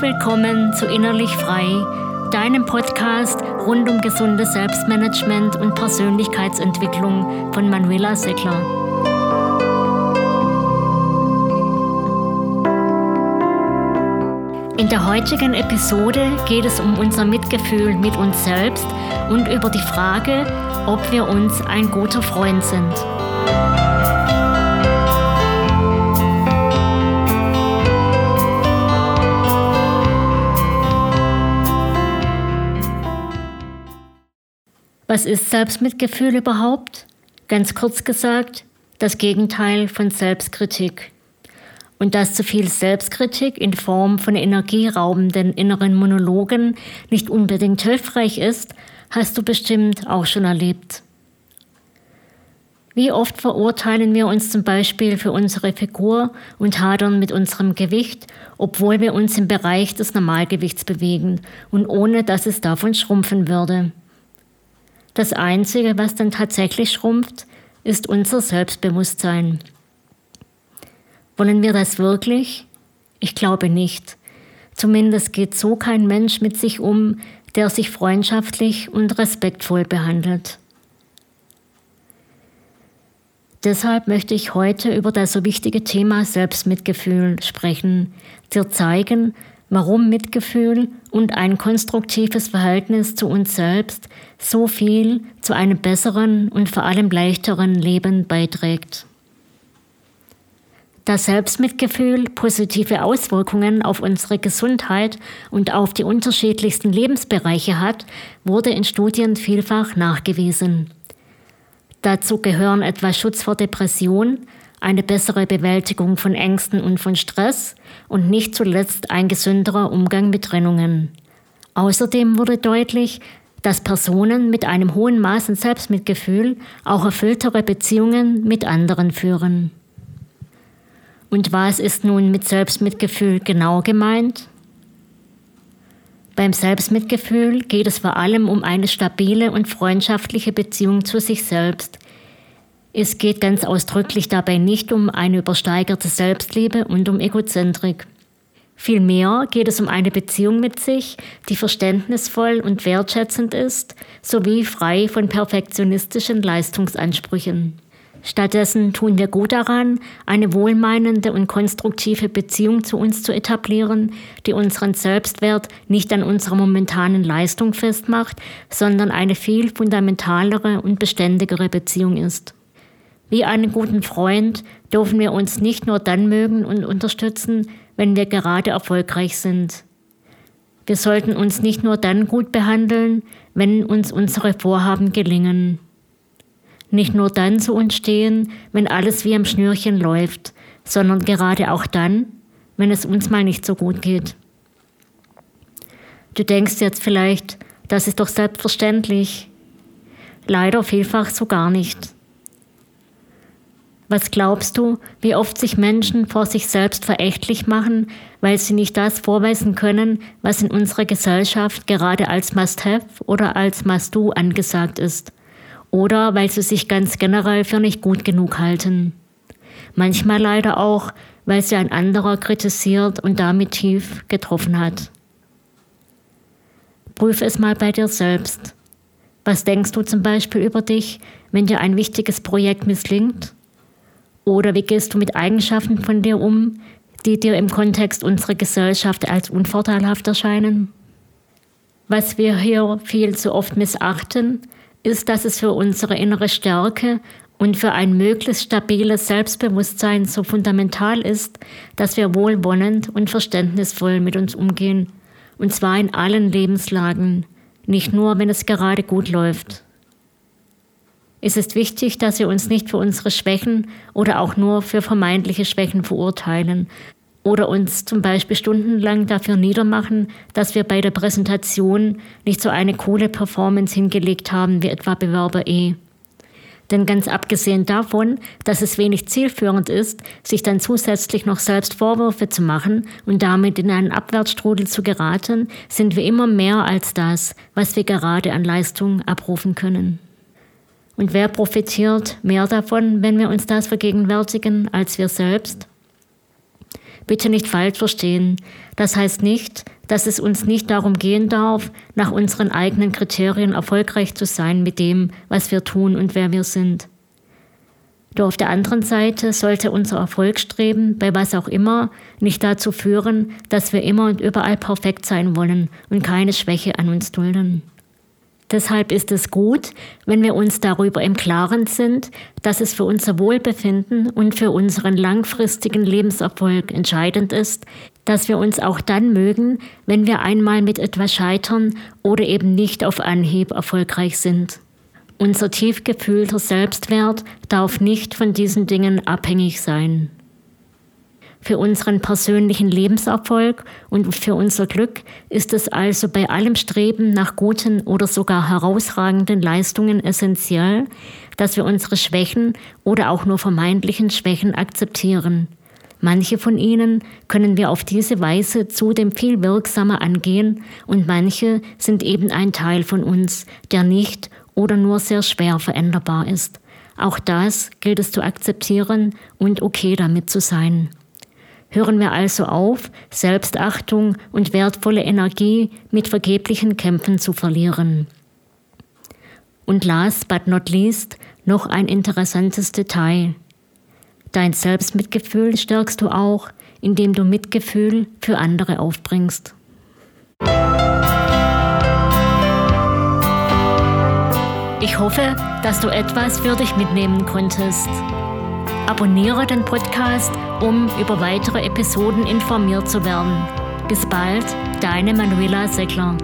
Willkommen zu Innerlich Frei, deinem Podcast rund um gesundes Selbstmanagement und Persönlichkeitsentwicklung von Manuela Seckler. In der heutigen Episode geht es um unser Mitgefühl mit uns selbst und über die Frage, ob wir uns ein guter Freund sind. Was ist Selbstmitgefühl überhaupt? Ganz kurz gesagt, das Gegenteil von Selbstkritik. Und dass zu viel Selbstkritik in Form von energieraubenden inneren Monologen nicht unbedingt hilfreich ist, hast du bestimmt auch schon erlebt. Wie oft verurteilen wir uns zum Beispiel für unsere Figur und hadern mit unserem Gewicht, obwohl wir uns im Bereich des Normalgewichts bewegen und ohne dass es davon schrumpfen würde. Das Einzige, was dann tatsächlich schrumpft, ist unser Selbstbewusstsein. Wollen wir das wirklich? Ich glaube nicht. Zumindest geht so kein Mensch mit sich um, der sich freundschaftlich und respektvoll behandelt. Deshalb möchte ich heute über das so wichtige Thema Selbstmitgefühl sprechen, dir zeigen, warum Mitgefühl und ein konstruktives Verhältnis zu uns selbst so viel zu einem besseren und vor allem leichteren Leben beiträgt. Da Selbstmitgefühl positive Auswirkungen auf unsere Gesundheit und auf die unterschiedlichsten Lebensbereiche hat, wurde in Studien vielfach nachgewiesen. Dazu gehören etwa Schutz vor Depression, eine bessere Bewältigung von Ängsten und von Stress und nicht zuletzt ein gesünderer Umgang mit Trennungen. Außerdem wurde deutlich, dass Personen mit einem hohen Maß an Selbstmitgefühl auch erfülltere Beziehungen mit anderen führen. Und was ist nun mit Selbstmitgefühl genau gemeint? Beim Selbstmitgefühl geht es vor allem um eine stabile und freundschaftliche Beziehung zu sich selbst, es geht ganz ausdrücklich dabei nicht um eine übersteigerte Selbstliebe und um Egozentrik. Vielmehr geht es um eine Beziehung mit sich, die verständnisvoll und wertschätzend ist, sowie frei von perfektionistischen Leistungsansprüchen. Stattdessen tun wir gut daran, eine wohlmeinende und konstruktive Beziehung zu uns zu etablieren, die unseren Selbstwert nicht an unserer momentanen Leistung festmacht, sondern eine viel fundamentalere und beständigere Beziehung ist. Wie einen guten Freund dürfen wir uns nicht nur dann mögen und unterstützen, wenn wir gerade erfolgreich sind. Wir sollten uns nicht nur dann gut behandeln, wenn uns unsere Vorhaben gelingen. Nicht nur dann zu uns stehen, wenn alles wie am Schnürchen läuft, sondern gerade auch dann, wenn es uns mal nicht so gut geht. Du denkst jetzt vielleicht, das ist doch selbstverständlich. Leider vielfach so gar nicht. Was glaubst du, wie oft sich Menschen vor sich selbst verächtlich machen, weil sie nicht das vorweisen können, was in unserer Gesellschaft gerade als Must-Have oder als Must-Do angesagt ist? Oder weil sie sich ganz generell für nicht gut genug halten? Manchmal leider auch, weil sie ein anderer kritisiert und damit tief getroffen hat. Prüf es mal bei dir selbst. Was denkst du zum Beispiel über dich, wenn dir ein wichtiges Projekt misslingt? Oder wie gehst du mit Eigenschaften von dir um, die dir im Kontext unserer Gesellschaft als unvorteilhaft erscheinen? Was wir hier viel zu oft missachten, ist, dass es für unsere innere Stärke und für ein möglichst stabiles Selbstbewusstsein so fundamental ist, dass wir wohlwollend und verständnisvoll mit uns umgehen, und zwar in allen Lebenslagen, nicht nur, wenn es gerade gut läuft. Es ist wichtig, dass wir uns nicht für unsere Schwächen oder auch nur für vermeintliche Schwächen verurteilen oder uns zum Beispiel stundenlang dafür niedermachen, dass wir bei der Präsentation nicht so eine coole Performance hingelegt haben wie etwa Bewerber E. Denn ganz abgesehen davon, dass es wenig zielführend ist, sich dann zusätzlich noch selbst Vorwürfe zu machen und damit in einen Abwärtsstrudel zu geraten, sind wir immer mehr als das, was wir gerade an Leistung abrufen können. Und wer profitiert mehr davon, wenn wir uns das vergegenwärtigen, als wir selbst? bitte nicht falsch verstehen. Das heißt nicht, dass es uns nicht darum gehen darf, nach unseren eigenen Kriterien erfolgreich zu sein mit dem, was wir tun und wer wir sind. Doch auf der anderen Seite sollte unser Erfolgsstreben, bei was auch immer, nicht dazu führen, dass wir immer und überall perfekt sein wollen und keine Schwäche an uns dulden. Deshalb ist es gut, wenn wir uns darüber im Klaren sind, dass es für unser Wohlbefinden und für unseren langfristigen Lebenserfolg entscheidend ist, dass wir uns auch dann mögen, wenn wir einmal mit etwas scheitern oder eben nicht auf Anhieb erfolgreich sind. Unser tief gefühlter Selbstwert darf nicht von diesen Dingen abhängig sein. Für unseren persönlichen Lebenserfolg und für unser Glück ist es also bei allem Streben nach guten oder sogar herausragenden Leistungen essentiell, dass wir unsere Schwächen oder auch nur vermeintlichen Schwächen akzeptieren. Manche von ihnen können wir auf diese Weise zudem viel wirksamer angehen und manche sind eben ein Teil von uns, der nicht oder nur sehr schwer veränderbar ist. Auch das gilt es zu akzeptieren und okay damit zu sein. Hören wir also auf, Selbstachtung und wertvolle Energie mit vergeblichen Kämpfen zu verlieren. Und last but not least noch ein interessantes Detail. Dein Selbstmitgefühl stärkst du auch, indem du Mitgefühl für andere aufbringst. Ich hoffe, dass du etwas für dich mitnehmen konntest. Abonniere den Podcast, um über weitere Episoden informiert zu werden. Bis bald, deine Manuela Seckler.